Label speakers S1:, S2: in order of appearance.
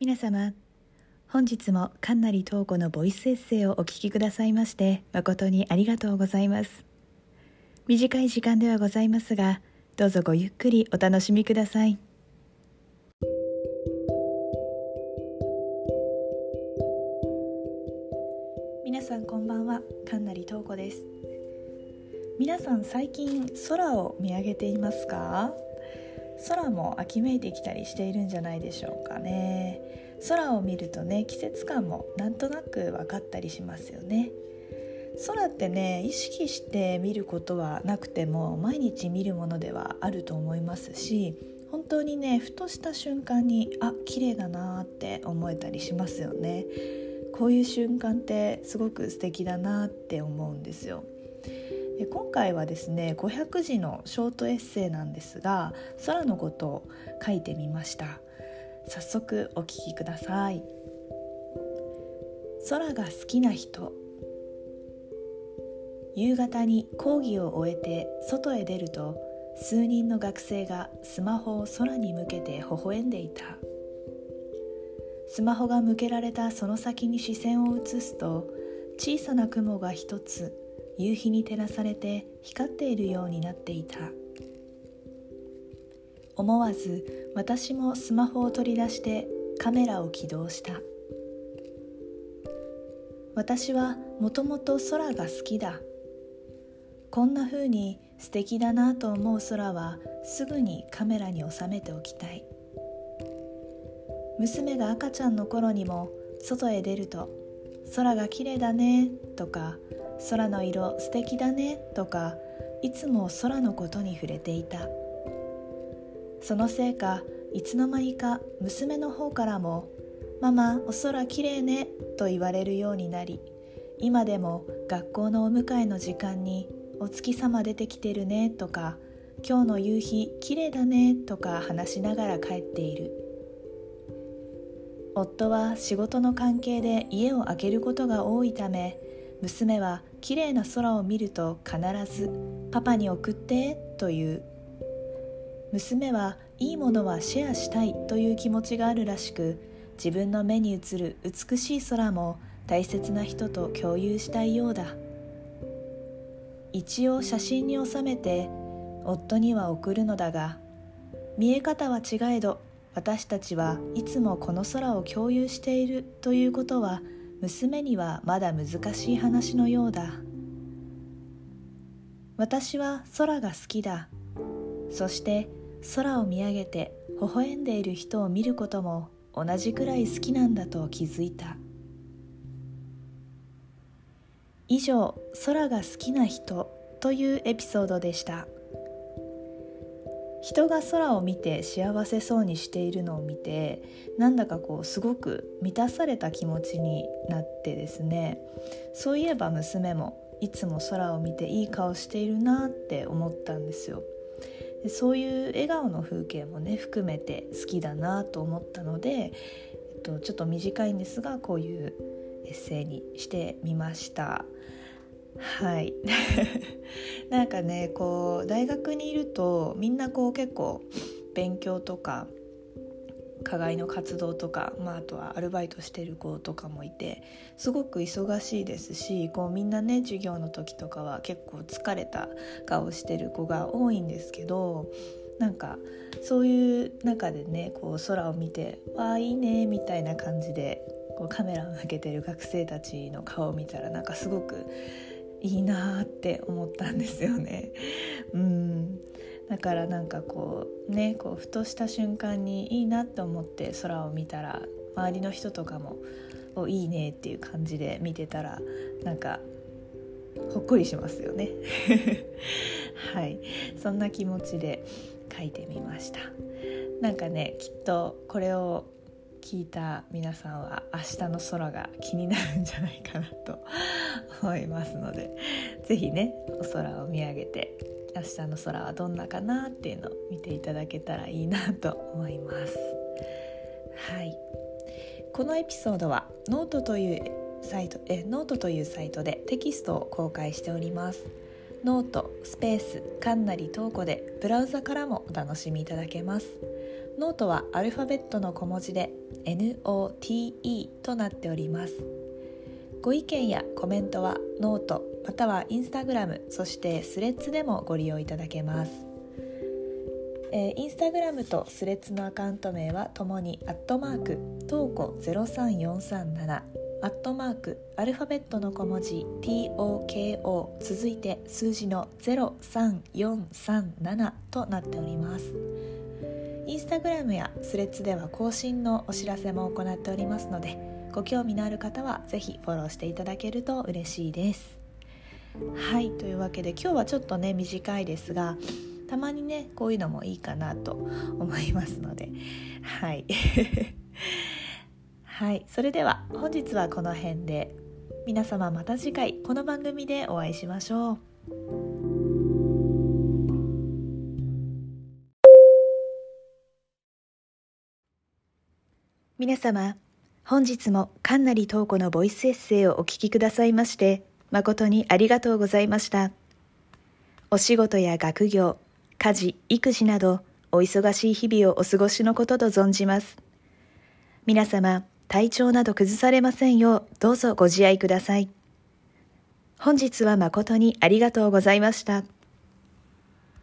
S1: 皆様本日もかなり東子のボイスエッセイをお聞きくださいまして誠にありがとうございます。短い時間ではございますがどうぞごゆっくりお楽しみください。皆さんこんばんは。かなり東子です。皆さん最近空を見上げていますか？空も秋めいてきたりしているんじゃないでしょうかね。空を見るとね季節感もなんとなく分かったりしますよね。空ってね意識して見ることはなくても毎日見るものではあると思いますし本当にねふとした瞬間にあ綺麗だなって思えたりしますよね。こういう瞬間ってすごく素敵だなって思うんですよ。今回はですね500字のショートエッセイなんですが空のことを書いてみました。早速お聞きください。空が好きな人。夕方に講義を終えて外へ出ると数人の学生がスマホを空に向けて微笑んでいた。スマホが向けられたその先に視線を移すと小さな雲が一つ夕日に照らされて光っているようになっていた。思わず私もスマホを取り出してカメラを起動した。私はもともと空が好きだ。こんな風に素敵だなと思う空はすぐにカメラに収めておきたい。娘が赤ちゃんの頃にも外へ出ると空が綺麗だねとか空の色素敵だねとかいつも空のことに触れていた。そのせいかいつの間にか娘の方からも「ママお空きれいね」と言われるようになり今でも学校のお迎えの時間に「お月様出てきてるね」とか「今日の夕日きれいだね」とか話しながら帰っている。夫は仕事の関係で家を空けることが多いため娘は綺麗な空を見ると必ず「パパに送って」と言う。娘はいいものはシェアしたいという気持ちがあるらしく自分の目に映る美しい空も大切な人と共有したいようだ一応写真に収めて夫には送るのだが見え方は違えど私たちはいつもこの空を共有しているということは娘にはまだ難しい話のようだ。私は空が好きだ。そして空を見上げて微笑んでいる人を見ることも同じくらい好きなんだと気づいた。以上空が好きな人というエピソードでした。人が空を見て幸せそうにしているのを見てなんだかこうすごく満たされた気持ちになってですねそういえば娘もいつも空を見ていい顔しているなって思ったんですよでそういう笑顔の風景もね含めて好きだなと思ったので、えっと、ちょっと短いんですがこういうエッセイにしてみました。はい。なんかねこう大学にいるとみんなこう結構勉強とか課外の活動とか、まあ、あとはアルバイトしてる子とかもいてすごく忙しいですしこうみんなね授業の時とかは結構疲れた顔してる子が多いんですけどなんかそういう中でねこう空を見て「わあいいね」みたいな感じでこうカメラを向けてる学生たちの顔を見たらなんかすごくいいなって思ったんですよね。うん。だからなんかこうねこうふとした瞬間にいいなって思って空を見たら周りの人とかも「おいいね」っていう感じで見てたらなんかほっこりしますよね。はい。そんな気持ちで書いてみました。なんかねきっとこれを聞いた皆さんは明日の空が気になるんじゃないかなと思いますので是非ねお空を見上げて明日の空はどんなかなっていうのを見ていただけたらいいなと思います。はい。このエピソードはノートというサイトえノートというサイトでテキストを公開しております。ノートスペースかんなりトーコでブラウザからもお楽しみいただけます。ノートはアルファベットの小文字で NOTE となっております。ご意見やコメントはノートまたは Instagram そして Threads でもご利用いただけます、えー、 Instagram と Threads のアカウント名はともにアットマークトーコ03437アットマークアルファベットの小文字 TOKO 続いて数字の0347となっております。インスタグラムやスレッズでは更新のお知らせも行っておりますのでご興味のある方は是非フォローしていただけると嬉しいです。はいというわけで今日はちょっとね短いですがたまにねこういうのもいいかなと思いますので。はい。はいそれでは本日はこの辺で。皆様また次回この番組でお会いしましょう。皆様本日も神成東子のボイスエッセイをお聞きくださいまして誠にありがとうございましたお仕事や学業家事育児などお忙しい日々をお過ごしのことと存じます皆様体調など崩されませんようどうぞご自愛ください。本日は誠にありがとうございました。